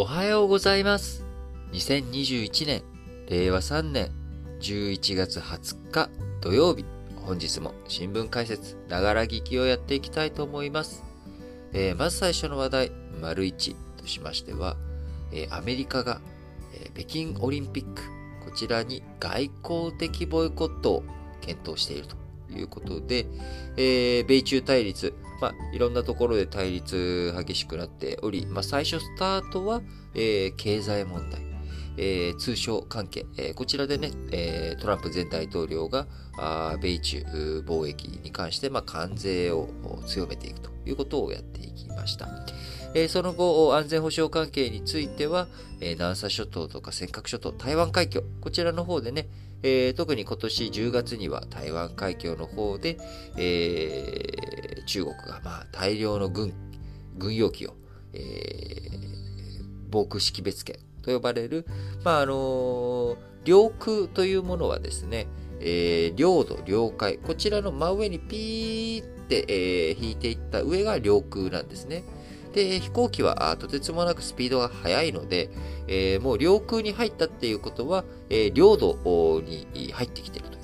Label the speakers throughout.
Speaker 1: おはようございます。2021年、令和3年11月20日土曜日、本日も新聞解説、ながら聞きをやっていきたいと思います。えーまず最初の話題、丸1としましては、えーアメリカが、えー北京オリンピック、こちらに外交的ボイコットを検討しているということで、えー米中対立、まあ、いろんなところで対立激しくなっており、まあ、最初スタートは、えー経済問題、えー通商関係、えーこちらでね、えートランプ前大統領があ米中貿易に関して、まあ、関税を強めていくということをやっていきました。えーその後、安全保障関係については、えー南沙諸島とか尖閣諸島、台湾海峡、こちらの方でね、えー特に今年10月には台湾海峡の方で、えー中国がまあ大量の軍軍用機を、えー防空識別圏と呼ばれる、まああの領空というものはですね、えー領土、領海、こちらの真上にピーって、えー引いていった上が領空なんですね。で、飛行機はとてつもなくスピードが速いので、えーもう領空に入ったっていうことは、えー領土に入ってきていると。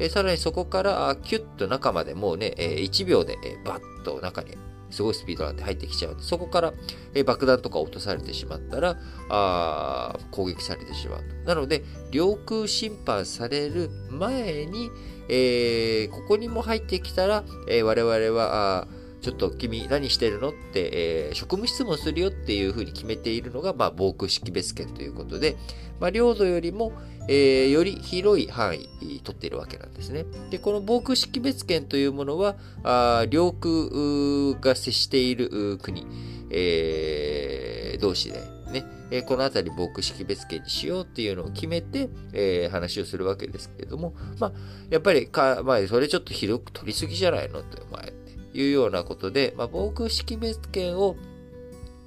Speaker 1: えーさらにそこからキュッと中までもうね、え1秒で、えバッと中にすごいスピードなんて入ってきちゃう、そこから、え爆弾とか落とされてしまったら、あ攻撃されてしまう。なので、領空侵犯される前に、えーここにも入ってきたら、えー我々は、あちょっと君何してるの？って、えー職務質問するよっていうふうに決めているのが、まあ、防空識別圏ということで、まあ、領土よりも、えーより広い範囲取っているわけなんですね。で、この防空識別圏というものは、あ領空が接している国、えー同士でね、えこの辺り防空識別圏にしようっていうのを決めて、えー話をするわけですけれども、まあ、やっぱりか、まあ、それちょっと広く取りすぎじゃないのって、お前。いうようなことで、まあ、防空識別圏を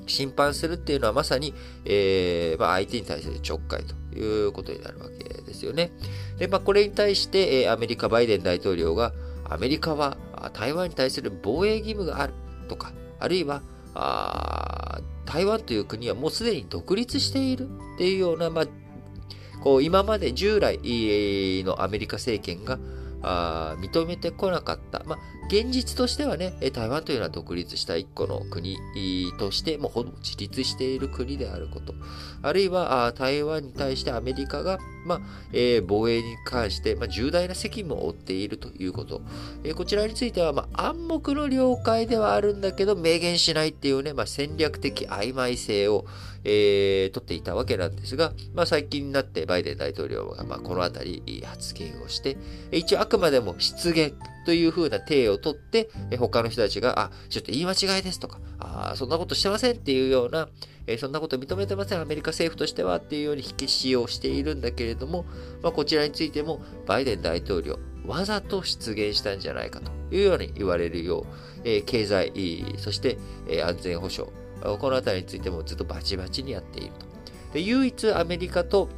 Speaker 1: 侵犯するっていうのはまさに、えーまあ、相手に対するちょっかいということになるわけですよね。で、まあ、これに対して、えーアメリカ、バイデン大統領が、アメリカは台湾に対する防衛義務があるとか、あるいは、あ台湾という国はもうすでに独立しているっていうような、まあ、こう今まで従来のアメリカ政権があ認めてこなかった。まあ、現実としてはね、台湾というのは独立した一個の国として、もうほぼ自立している国であること。あるいは、台湾に対してアメリカが、まあ防衛に関して、まあ、重大な責務を負っているということ。こちらについては、まあ、暗黙の了解ではあるんだけど、明言しないっていうね、まあ、戦略的曖昧性を、えー取っていたわけなんですが、まあ、最近になってバイデン大統領が、まあ、このあたり発言をして、一応あくまでも失言という風な体を取って、え他の人たちが、あ、ちょっと言い間違いですとか、あそんなことしてませんっていうような、えそんなこと認めてません、アメリカ政府としてはっていうように火消しをしているんだけれども、まあ、こちらについても、バイデン大統領、わざと出現したんじゃないかというように言われるよう、え経済、そして、え安全保障、このあたりについてもずっとバチバチにやっていると。で唯一アメリカと、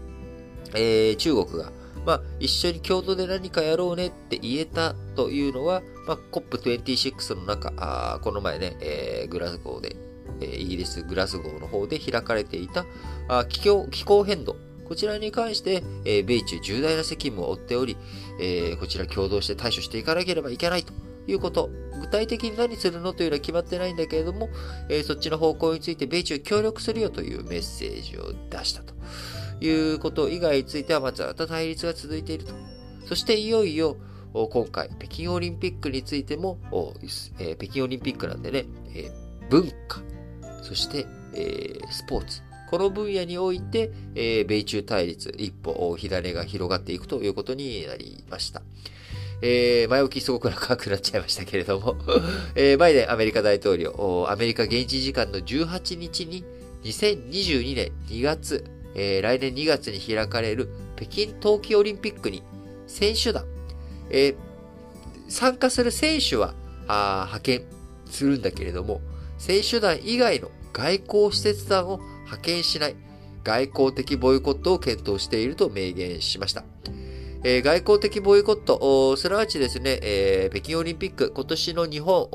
Speaker 1: えー中国が、まあ、一緒に共同で何かやろうねって言えたというのは、まあ、COP26 の中、あこの前ね、えーグラスゴーで、えーイギリス・グラスゴーの方で開かれていたあ気候気候変動、こちらに関して、えー米中重大な責務を負っており、えーこちら共同して対処していかなければいけないということ。具体的に何するのというのは決まってないんだけれども、えーそっちの方向について米中協力するよというメッセージを出したということ以外については、まずまた対立が続いていると。そしていよいよ、今回、北京オリンピックについても、えー北京オリンピックなんでね、えー文化、そして、えスポーツ、この分野において、え米中対立、一歩、火種が広がっていくということになりました。えー前置きすごく長くなっちゃいましたけれども、えーバイデンアメリカ大統領、アメリカ現地時間の18日に2022年2月、えー来年2月に開かれる北京冬季オリンピックに選手団、えー参加する選手は派遣するんだけれども、選手団以外の外交施設団を派遣しない外交的ボイコットを検討していると明言しました。えー、外交的ボイコット、すなわちですね、えー、北京オリンピック、今年の日本、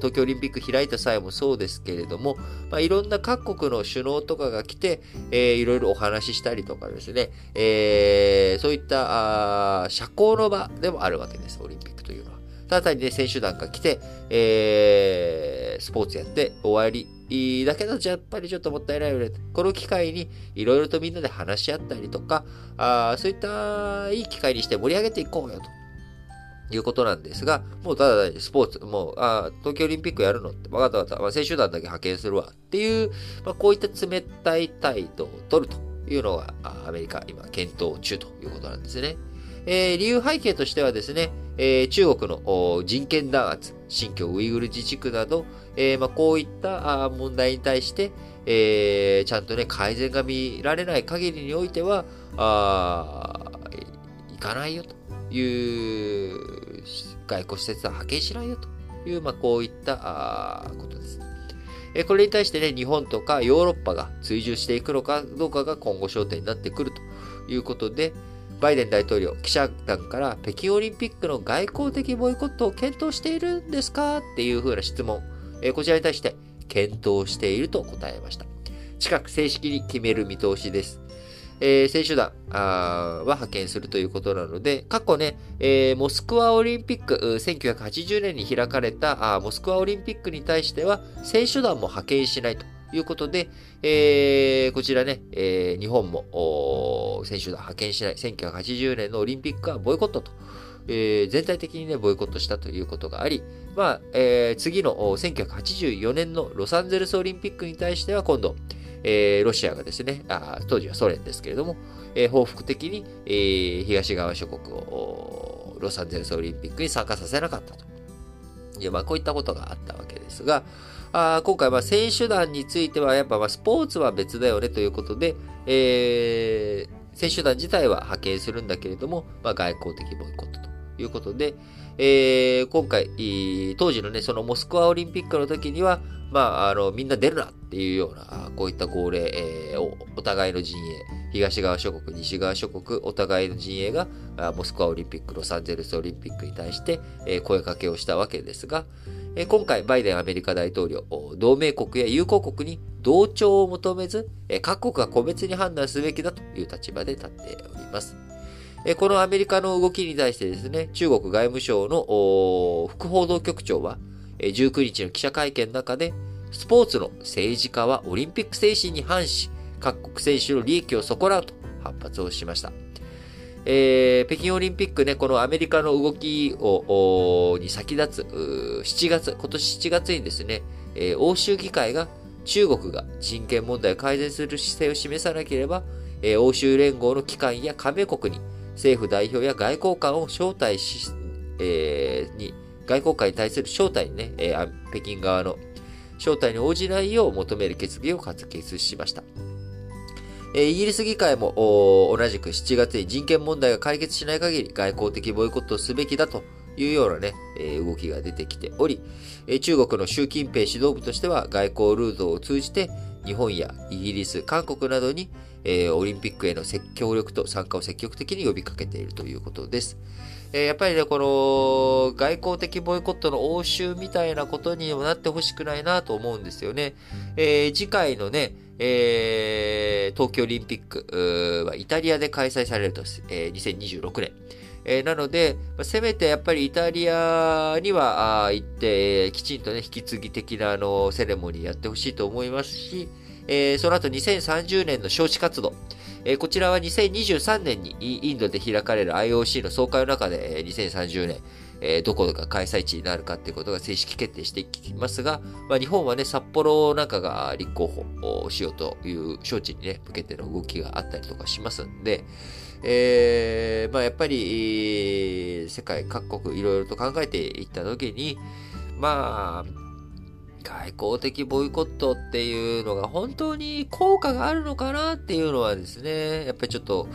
Speaker 1: 東京オリンピック開いた際もそうですけれども、まあ、いろんな各国の首脳とかが来て、えー、いろいろお話ししたりとかですね、えー、そういった社交の場でもあるわけです、オリンピックというのは。ただ単にね、選手団が来て、えー、スポーツやって終わりだけど、やっぱりちょっともったいないよね。この機会にいろいろとみんなで話し合ったりとか、あそういったいい機会にして盛り上げていこうよと。いうことなんですが、もうただスポーツ、もう、あ東京オリンピックやるのって、分かった分かった、まあ、選手団だけ派遣するわっていう、まあ、こういった冷たい態度を取るというのが、アメリカ、今、検討中ということなんですね。えー、理由背景としてはですね、えー、中国の人権弾圧、新疆ウイグル自治区など、えー、まあ、こういった問題に対して、えー、ちゃんとね、改善が見られない限りにおいては、あいかないよという、外交施設は派遣しないよという、まあ、こういったことです。えこれに対してね、日本とかヨーロッパが追従していくのかどうかが今後焦点になってくるということで、バイデン大統領、記者団から北京オリンピックの外交的ボイコットを検討しているんですか？っていうふうな質問、えこちらに対して検討していると答えました。近く正式に決める見通しです。えー、選手団は派遣するということなので、過去ね、えー、モスクワオリンピック、1980年に開かれたモスクワオリンピックに対しては、選手団も派遣しないということで、えー、こちらね、え、日本も選手団派遣しない、1980年のオリンピックはボイコットと、えー、全体的にね、ボイコットしたということがあり、まあ、えー、次の1984年のロサンゼルスオリンピックに対しては今度、えー、ロシアがですね、あ当時はソ連ですけれども、えー、報復的に、えー、東側諸国をロサンゼルスオリンピックに参加させなかったと。いや、まあ、こういったことがあったわけですが、あ今回は選手団についてはやっぱまスポーツは別だよねということで、えー、選手団自体は派遣するんだけれども、まあ、外交的ボイコットということで、えー、今回、当時のね、そのモスクワオリンピックの時には、まあ、あの、みんな出るなっていうような、こういった号令、えー、お互いの陣営、東側諸国、西側諸国、お互いの陣営が、モスクワオリンピック、ロサンゼルスオリンピックに対して、声かけをしたわけですが、今回、バイデンアメリカ大統領、同盟国や友好国に同調を求めず、各国が個別に判断すべきだという立場で立っております。このアメリカの動きに対してですね、中国外務省の副報道局長は、19日の記者会見の中で、スポーツの政治家はオリンピック精神に反し、各国選手の利益を損なうと反発をしました。えー、北京オリンピックね、このアメリカの動きを、に先立つ、7月、今年7月にですね、えー、欧州議会が中国が人権問題を改善する姿勢を示さなければ、えー、欧州連合の機関や加盟国に政府代表や外交官を招待し、えー、に、外交官に対する招待にね、えー、北京側の招待に応じないよう求める決議を決決しました。イギリス議会も同じく7月に人権問題が解決しない限り外交的ボイコットをすべきだというようなね、動きが出てきており、中国の習近平指導部としては外交ルートを通じて日本やイギリス、韓国などにオリンピックへの協力と参加を積極的に呼びかけているということです。やっぱりね、この外交的ボイコットの応酬みたいなことにもなってほしくないなと思うんですよね。え、次回のね、えー、東京オリンピックはイタリアで開催されると、えー、2026年。えー、なので、まあ、せめてやっぱりイタリアには行って、えー、きちんとね、引き継ぎ的なあのセレモニーやってほしいと思いますし、えー、その後2030年の招致活動、えー、こちらは2023年にインドで開かれる IOC の総会の中で、えー、2030年、えー、どこが開催地になるかっていうことが正式決定していきますが、まあ、日本はね、札幌なんかが立候補をしようという招致にね、向けての動きがあったりとかしますんで、えー、まあやっぱり、世界各国いろいろと考えていったときに、まあ、外交的ボイコットっていうのが本当に効果があるのかなっていうのはですね、やっぱりちょっと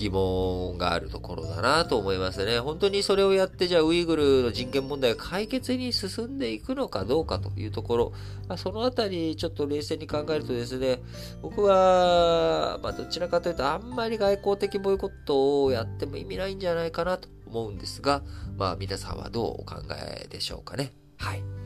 Speaker 1: 疑問があるところだなと思いますね。本当にそれをやって、じゃあウイグルの人権問題が解決に進んでいくのかどうかというところ、まあ、そのあたりちょっと冷静に考えるとですね、僕は、まあどちらかというとあんまり外交的ボイコットをやっても意味ないんじゃないかなと思うんですが、まあ皆さんはどうお考えでしょうかね。はい。